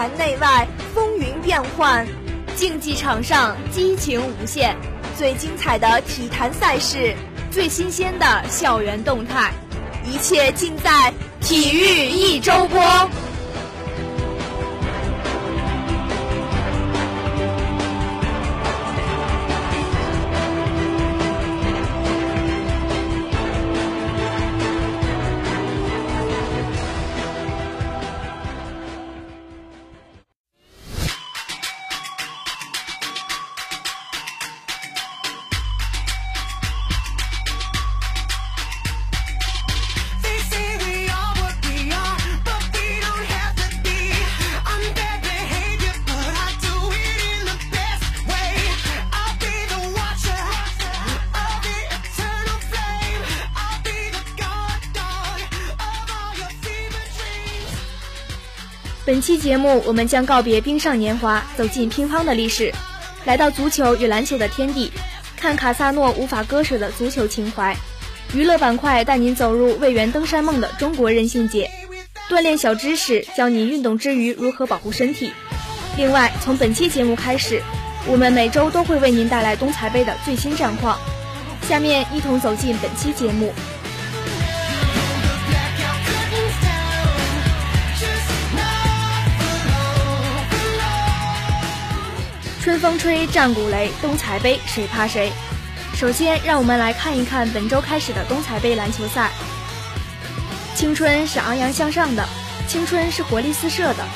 坛内外风云变幻，竞技场上激情无限，最精彩的体坛赛事，最新鲜的校园动态，一切尽在体育一周播。本期节目，我们将告别冰上年华，走进乒乓的历史，来到足球与篮球的天地，看卡萨诺无法割舍的足球情怀。娱乐板块带您走入魏源登山梦的中国任性节，锻炼小知识，教您运动之余如何保护身体。另外，从本期节目开始，我们每周都会为您带来东财杯的最新战况。下面一同走进本期节目。春风吹，战鼓擂，东财杯谁怕谁？首先，让我们来看一看本周开始的东财杯篮球赛。青春是昂扬向上的，青春是活力四射的。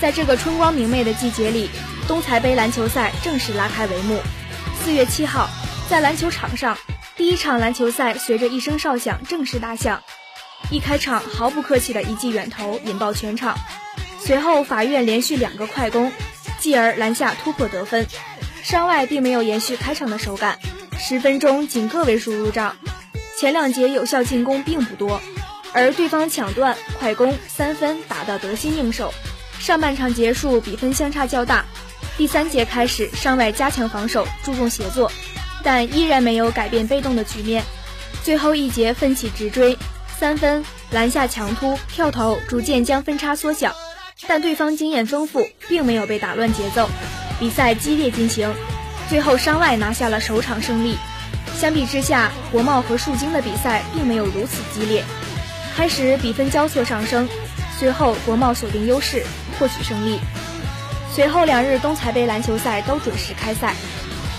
在这个春光明媚的季节里，东财杯篮球赛正式拉开帷幕。四月七号，在篮球场上，第一场篮球赛随着一声哨响正式打响。一开场，毫不客气的一记远投引爆全场，随后法院连续两个快攻。继而篮下突破得分，山外并没有延续开场的手感，十分钟仅个位数入账。前两节有效进攻并不多，而对方抢断、快攻、三分打得得心应手。上半场结束，比分相差较大。第三节开始，山外加强防守，注重协作，但依然没有改变被动的局面。最后一节奋起直追，三分、篮下强突、跳投，逐渐将分差缩小。但对方经验丰富，并没有被打乱节奏，比赛激烈进行，最后山外拿下了首场胜利。相比之下，国贸和树精的比赛并没有如此激烈。开始比分交错上升，随后国贸锁定优势，获取胜利。随后两日东财杯篮球赛都准时开赛，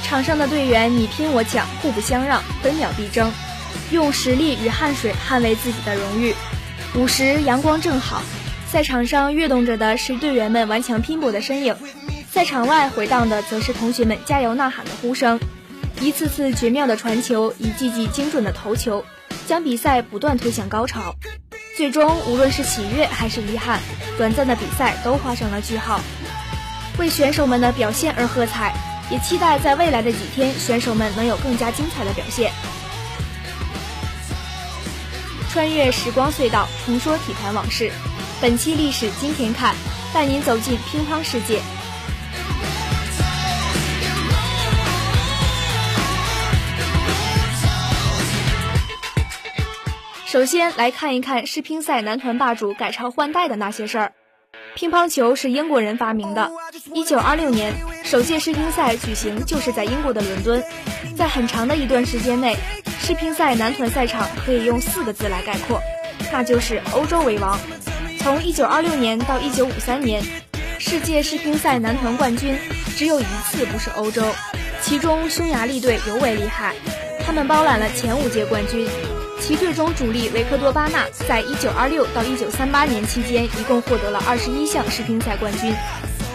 场上的队员你拼我抢，互不相让，分秒必争，用实力与汗水捍卫自己的荣誉。午时阳光正好。赛场上跃动着的是队员们顽强拼搏的身影，赛场外回荡的则是同学们加油呐喊的呼声。一次次绝妙的传球，一记记精准的投球，将比赛不断推向高潮。最终，无论是喜悦还是遗憾，短暂的比赛都画上了句号。为选手们的表现而喝彩，也期待在未来的几天，选手们能有更加精彩的表现。穿越时光隧道，重说体坛往事。本期历史今天看，带您走进乒乓世界。首先来看一看世乒赛男团霸主改朝换代的那些事儿。乒乓球是英国人发明的，一九二六年首届世乒赛举行就是在英国的伦敦。在很长的一段时间内，世乒赛男团赛场可以用四个字来概括，那就是欧洲为王。从1926年到1953年，世界世乒赛男团冠军只有一次不是欧洲，其中匈牙利队尤为厉害，他们包揽了前五届冠军。其队中主力维克多·巴纳在1926到1938年期间一共获得了21项世乒赛冠军，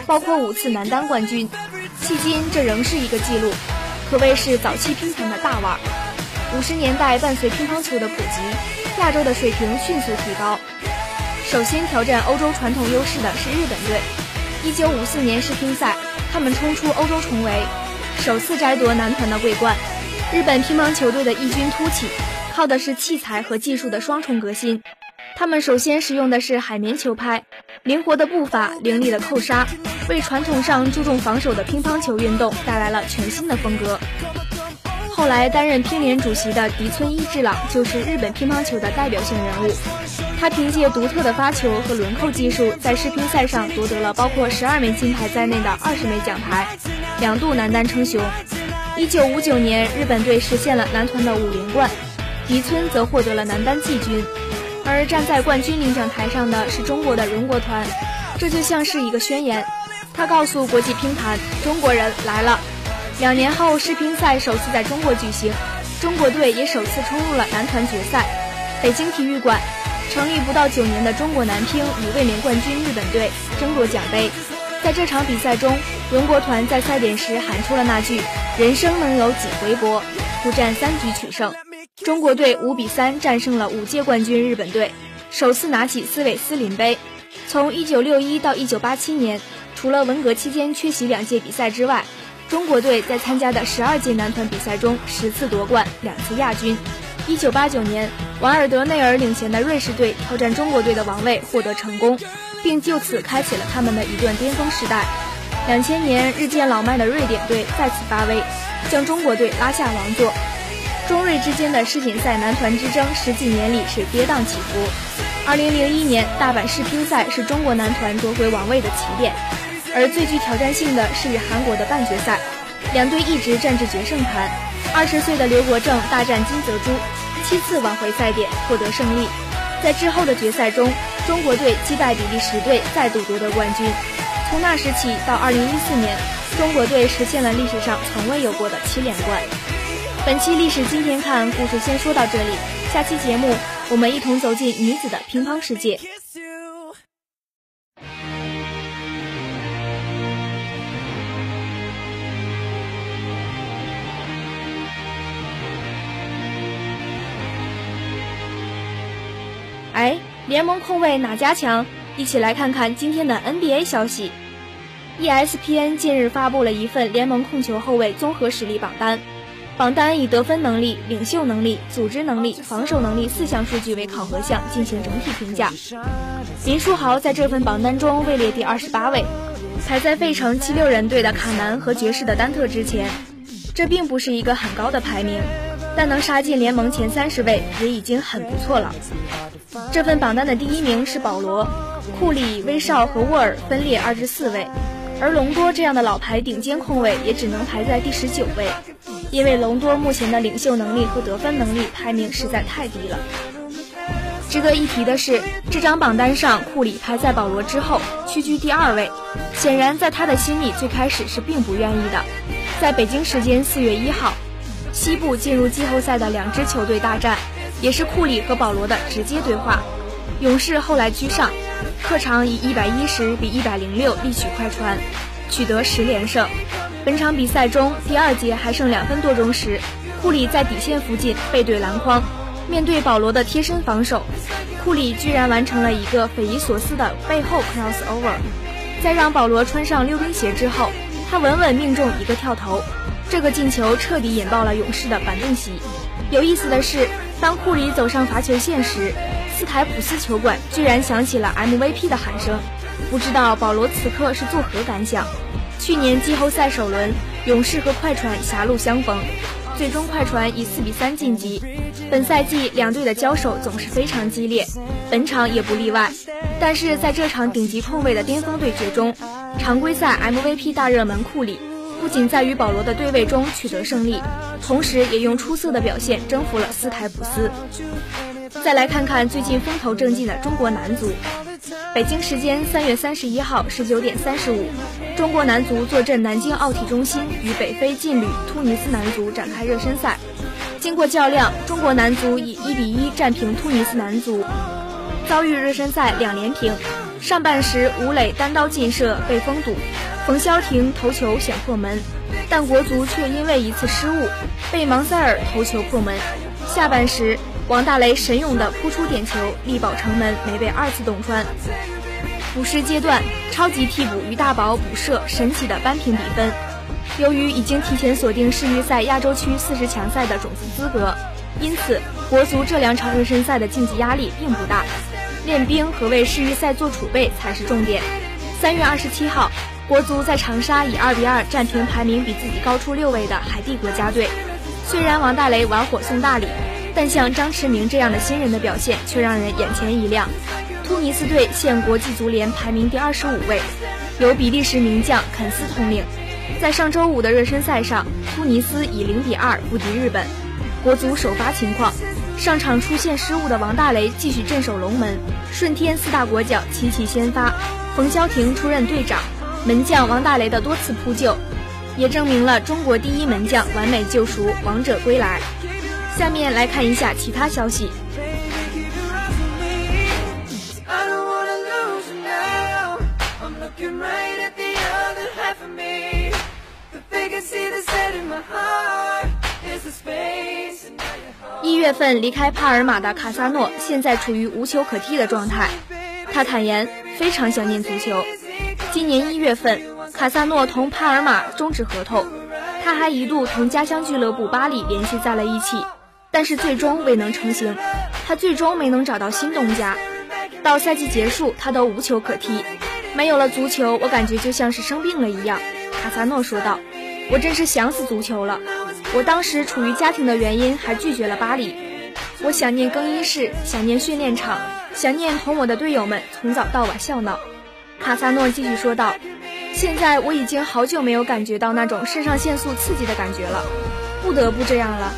包括五次男单冠军。迄今这仍是一个纪录，可谓是早期乒坛的大腕。五十年代伴随乒乓球的普及，亚洲的水平迅速提高。首先挑战欧洲传统优势的是日本队。一九五四年世乒赛，他们冲出欧洲重围，首次摘夺男团的桂冠。日本乒乓球队的异军突起，靠的是器材和技术的双重革新。他们首先使用的是海绵球拍，灵活的步伐，凌厉的扣杀，为传统上注重防守的乒乓球运动带来了全新的风格。后来担任乒联主席的迪村一治朗就是日本乒乓球的代表性人物。他凭借独特的发球和轮扣技术，在世乒赛上夺得了包括十二枚金牌在内的二十枚奖牌，两度男单称雄。一九五九年，日本队实现了男团的五连冠，尼村则获得了男单季军。而站在冠军领奖台上的是中国的荣国团，这就像是一个宣言，他告诉国际乒坛：中国人来了。两年后，世乒赛首次在中国举行，中国队也首次冲入了男团决赛。北京体育馆，成立不到九年的中国男乒与卫冕冠军日本队争夺奖杯。在这场比赛中，荣国团在赛点时喊出了那句“人生能有几回搏”，苦战三局取胜。中国队五比三战胜了五届冠军日本队，首次拿起斯韦斯林杯。从一九六一到一九八七年，除了文革期间缺席两届比赛之外，中国队在参加的十二届男团比赛中十次夺冠，两次亚军。一九八九年，瓦尔德内尔领衔的瑞士队挑战中国队的王位，获得成功，并就此开启了他们的一段巅峰时代。两千年，日渐老迈的瑞典队再次发威，将中国队拉下王座。中瑞之间的世锦赛男团之争十几年里是跌宕起伏。二零零一年大阪世乒赛是中国男团夺回王位的起点，而最具挑战性的是与韩国的半决赛，两队一直战至决胜盘。二十岁的刘国正大战金泽洙。七次挽回赛点，获得胜利。在之后的决赛中，中国队击败比利时队，再度夺得冠军。从那时起到二零一四年，中国队实现了历史上从未有过的七连冠。本期历史今天看故事先说到这里，下期节目我们一同走进女子的乒乓世界。联盟控卫哪家强？一起来看看今天的 NBA 消息。ESPN 近日发布了一份联盟控球后卫综合实力榜单，榜单以得分能力、领袖能力、组织能力、防守能力四项数据为考核项进行整体评价。林书豪在这份榜单中位列第二十八位，排在费城七六人队的卡南和爵士的丹特之前。这并不是一个很高的排名。但能杀进联盟前三十位也已经很不错了。这份榜单的第一名是保罗、库里、威少和沃尔分列二至四位，而隆多这样的老牌顶尖控卫也只能排在第十九位，因为隆多目前的领袖能力和得分能力排名实在太低了。值得一提的是，这张榜单上库里排在保罗之后，屈居第二位，显然在他的心里最开始是并不愿意的。在北京时间四月一号。西部进入季后赛的两支球队大战，也是库里和保罗的直接对话。勇士后来居上，客场以一百一十比一百零六力取快船，取得十连胜。本场比赛中，第二节还剩两分多钟时，库里在底线附近背对篮筐，面对保罗的贴身防守，库里居然完成了一个匪夷所思的背后 crossover，在让保罗穿上溜冰鞋之后，他稳稳命中一个跳投。这个进球彻底引爆了勇士的板凳席。有意思的是，当库里走上罚球线时，斯台普斯球馆居然响起了 MVP 的喊声。不知道保罗此刻是作何感想？去年季后赛首轮，勇士和快船狭路相逢，最终快船以四比三晋级。本赛季两队的交手总是非常激烈，本场也不例外。但是在这场顶级控卫的巅峰对决中，常规赛 MVP 大热门库里。不仅在与保罗的对位中取得胜利，同时也用出色的表现征服了斯台普斯。再来看看最近风头正劲的中国男足。北京时间三月三十一号十九点三十五，中国男足坐镇南京奥体中心，与北非劲旅突尼斯男足展开热身赛。经过较量，中国男足以一比一战平突尼斯男足，遭遇热身赛两连平。上半时，吴磊单刀劲射被封堵。冯潇霆头球险破门，但国足却因为一次失误被芒塞尔头球破门。下半时，王大雷神勇的扑出点球力保城门没被二次洞穿。补时阶段，超级替补于大宝补射神奇的扳平比分。由于已经提前锁定世预赛亚洲区四十强赛的种子资格，因此国足这两场热身赛的竞技压力并不大，练兵和为世预赛做储备才是重点。三月二十七号。国足在长沙以二比二战平排名比自己高出六位的海地国家队。虽然王大雷玩火送大礼，但像张驰明这样的新人的表现却让人眼前一亮。突尼斯队现国际足联排名第二十五位，由比利时名将肯斯统领。在上周五的热身赛上，突尼斯以零比二不敌日本。国足首发情况：上场出现失误的王大雷继续镇守龙门，顺天四大国脚齐齐先发，冯潇霆出任队长。门将王大雷的多次扑救，也证明了中国第一门将完美救赎，王者归来。下面来看一下其他消息。一月份离开帕尔马的卡萨诺现在处于无球可踢的状态，他坦言非常想念足球。今年一月份，卡萨诺同帕尔马终止合同，他还一度同家乡俱乐部巴黎联系在了一起，但是最终未能成行。他最终没能找到新东家，到赛季结束他都无球可踢，没有了足球，我感觉就像是生病了一样。卡萨诺说道：“我真是想死足球了。我当时处于家庭的原因还拒绝了巴黎，我想念更衣室，想念训练场，想念同我的队友们从早到晚笑闹。”卡萨诺继续说道：“现在我已经好久没有感觉到那种肾上腺素刺激的感觉了，不得不这样了。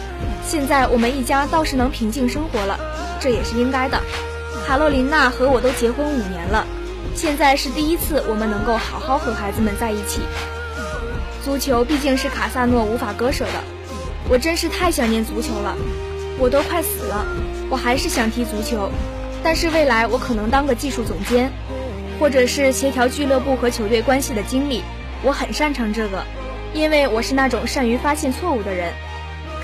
现在我们一家倒是能平静生活了，这也是应该的。卡洛琳娜和我都结婚五年了，现在是第一次我们能够好好和孩子们在一起。足球毕竟是卡萨诺无法割舍的，我真是太想念足球了，我都快死了，我还是想踢足球，但是未来我可能当个技术总监。”或者是协调俱乐部和球队关系的经理，我很擅长这个，因为我是那种善于发现错误的人。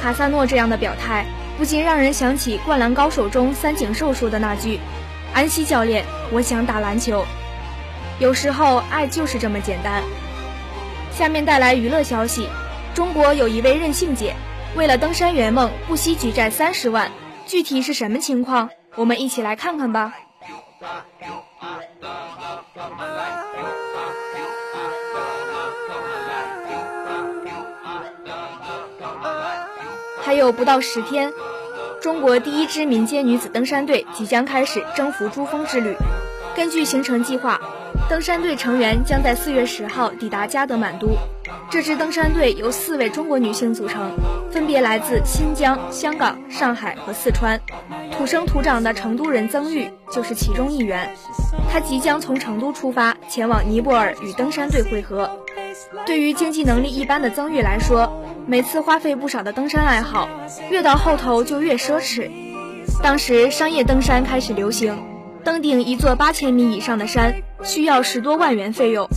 卡萨诺这样的表态，不禁让人想起《灌篮高手》中三井寿说的那句：“安西教练，我想打篮球。”有时候，爱就是这么简单。下面带来娱乐消息：中国有一位任性姐，为了登山圆梦，不惜举债三十万。具体是什么情况？我们一起来看看吧。还有不到十天，中国第一支民间女子登山队即将开始征服珠峰之旅。根据行程计划，登山队成员将在四月十号抵达加德满都。这支登山队由四位中国女性组成，分别来自新疆、香港、上海和四川。土生土长的成都人曾玉就是其中一员。他即将从成都出发，前往尼泊尔与登山队会合。对于经济能力一般的曾玉来说，每次花费不少的登山爱好，越到后头就越奢侈。当时商业登山开始流行，登顶一座八千米以上的山需要十多万元费用。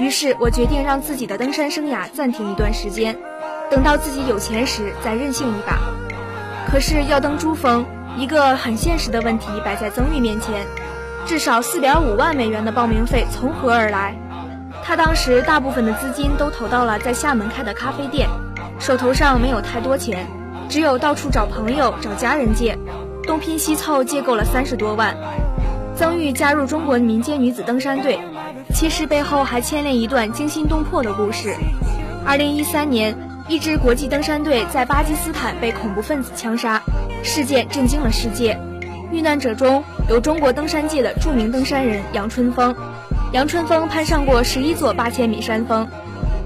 于是我决定让自己的登山生涯暂停一段时间，等到自己有钱时再任性一把。可是要登珠峰，一个很现实的问题摆在曾玉面前：至少四点五万美元的报名费从何而来？他当时大部分的资金都投到了在厦门开的咖啡店。手头上没有太多钱，只有到处找朋友、找家人借，东拼西凑借够了三十多万。曾玉加入中国民间女子登山队，其实背后还牵连一段惊心动魄的故事。二零一三年，一支国际登山队在巴基斯坦被恐怖分子枪杀，事件震惊了世界。遇难者中有中国登山界的著名登山人杨春风，杨春风攀上过十一座八千米山峰。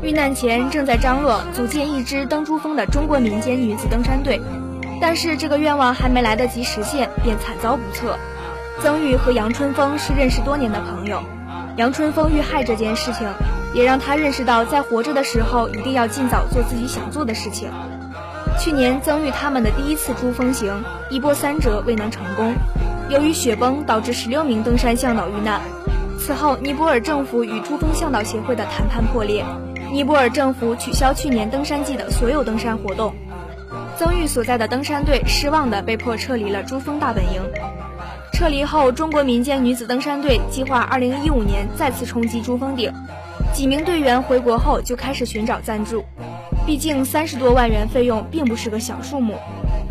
遇难前正在张罗组建一支登珠峰的中国民间女子登山队，但是这个愿望还没来得及实现，便惨遭不测。曾玉和杨春风是认识多年的朋友，杨春风遇害这件事情，也让他认识到在活着的时候一定要尽早做自己想做的事情。去年曾玉他们的第一次珠峰行一波三折未能成功，由于雪崩导致十六名登山向导遇难。此后，尼泊尔政府与珠峰向导协会的谈判破裂。尼泊尔政府取消去年登山季的所有登山活动，曾玉所在的登山队失望地被迫撤离了珠峰大本营。撤离后，中国民间女子登山队计划2015年再次冲击珠峰顶。几名队员回国后就开始寻找赞助，毕竟三十多万元费用并不是个小数目。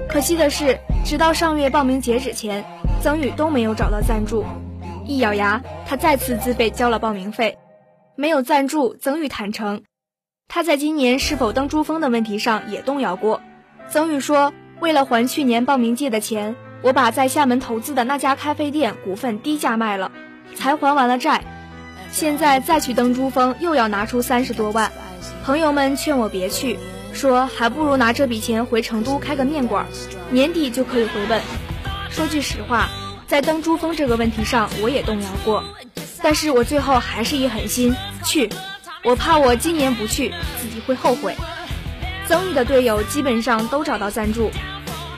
可惜的是，直到上月报名截止前，曾宇都没有找到赞助。一咬牙，他再次自费交了报名费。没有赞助，曾宇坦诚。他在今年是否登珠峰的问题上也动摇过。曾宇说：“为了还去年报名借的钱，我把在厦门投资的那家咖啡店股份低价卖了，才还完了债。现在再去登珠峰，又要拿出三十多万。朋友们劝我别去，说还不如拿这笔钱回成都开个面馆，年底就可以回本。说句实话，在登珠峰这个问题上，我也动摇过，但是我最后还是一狠心去。我怕我今年不去，自己会后悔。曾毅的队友基本上都找到赞助。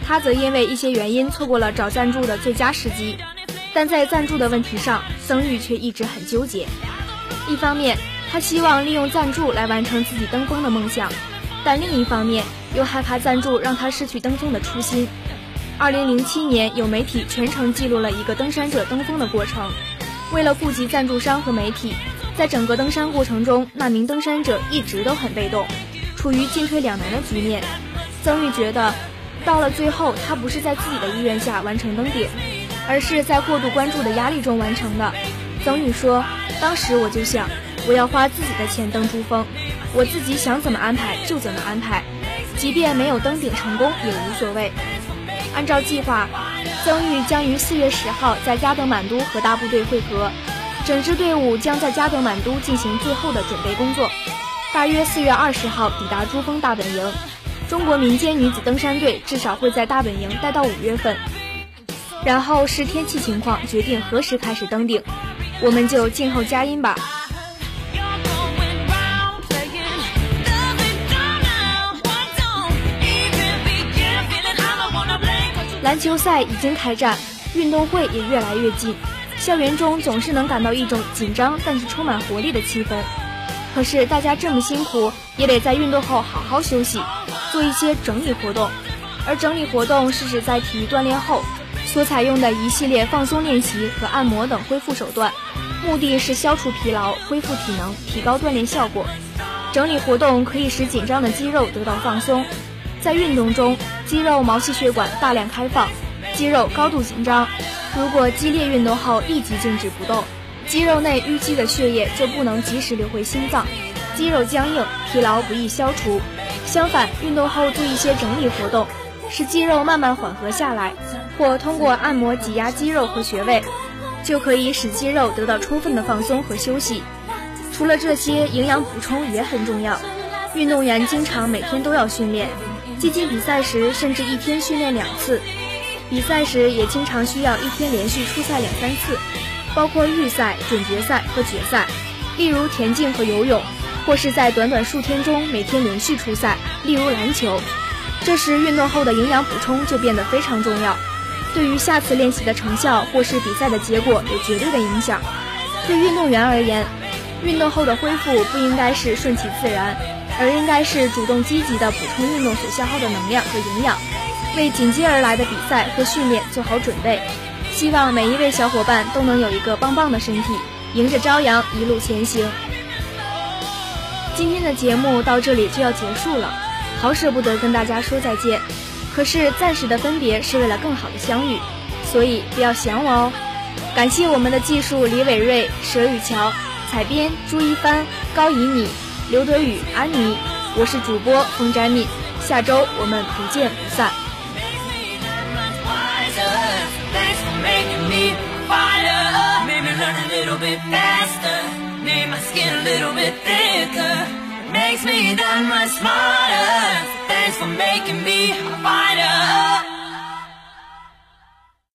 他则因为一些原因错过了找赞助的最佳时机，但在赞助的问题上，曾玉却一直很纠结。一方面，他希望利用赞助来完成自己登峰的梦想，但另一方面又害怕赞助让他失去登峰的初心。二零零七年，有媒体全程记录了一个登山者登峰的过程。为了顾及赞助商和媒体，在整个登山过程中，那名登山者一直都很被动，处于进退两难的局面。曾玉觉得。到了最后，他不是在自己的意愿下完成登顶，而是在过度关注的压力中完成的。曾宇说：“当时我就想，我要花自己的钱登珠峰，我自己想怎么安排就怎么安排，即便没有登顶成功也无所谓。”按照计划，曾玉将于四月十号在加德满都和大部队会合，整支队伍将在加德满都进行最后的准备工作，大约四月二十号抵达珠峰大本营。中国民间女子登山队至少会在大本营待到五月份，然后视天气情况决定何时开始登顶，我们就静候佳音吧。篮球赛已经开战，运动会也越来越近，校园中总是能感到一种紧张但是充满活力的气氛。可是大家这么辛苦，也得在运动后好好休息。做一些整理活动，而整理活动是指在体育锻炼后所采用的一系列放松练习和按摩等恢复手段，目的是消除疲劳、恢复体能、提高锻炼效果。整理活动可以使紧张的肌肉得到放松，在运动中，肌肉毛细血管大量开放，肌肉高度紧张。如果激烈运动后立即静止不动，肌肉内淤积的血液就不能及时流回心脏，肌肉僵硬，疲劳不易消除。相反，运动后做一些整理活动，使肌肉慢慢缓和下来，或通过按摩挤压肌肉和穴位，就可以使肌肉得到充分的放松和休息。除了这些，营养补充也很重要。运动员经常每天都要训练，接近比赛时甚至一天训练两次，比赛时也经常需要一天连续出赛两三次，包括预赛、准决赛和决赛，例如田径和游泳。或是在短短数天中每天连续出赛，例如篮球，这时运动后的营养补充就变得非常重要，对于下次练习的成效或是比赛的结果有绝对的影响。对运动员而言，运动后的恢复不应该是顺其自然，而应该是主动积极的补充运动所消耗的能量和营养，为紧接而来的比赛和训练做好准备。希望每一位小伙伴都能有一个棒棒的身体，迎着朝阳一路前行。今天的节目到这里就要结束了，好舍不得跟大家说再见。可是暂时的分别是为了更好的相遇，所以不要想我哦。感谢我们的技术李伟瑞、佘雨乔，采编朱一帆、高以米、刘德宇、安妮。我是主播冯展敏，下周我们不见不散。Makes me that much smarter. for making me a fighter.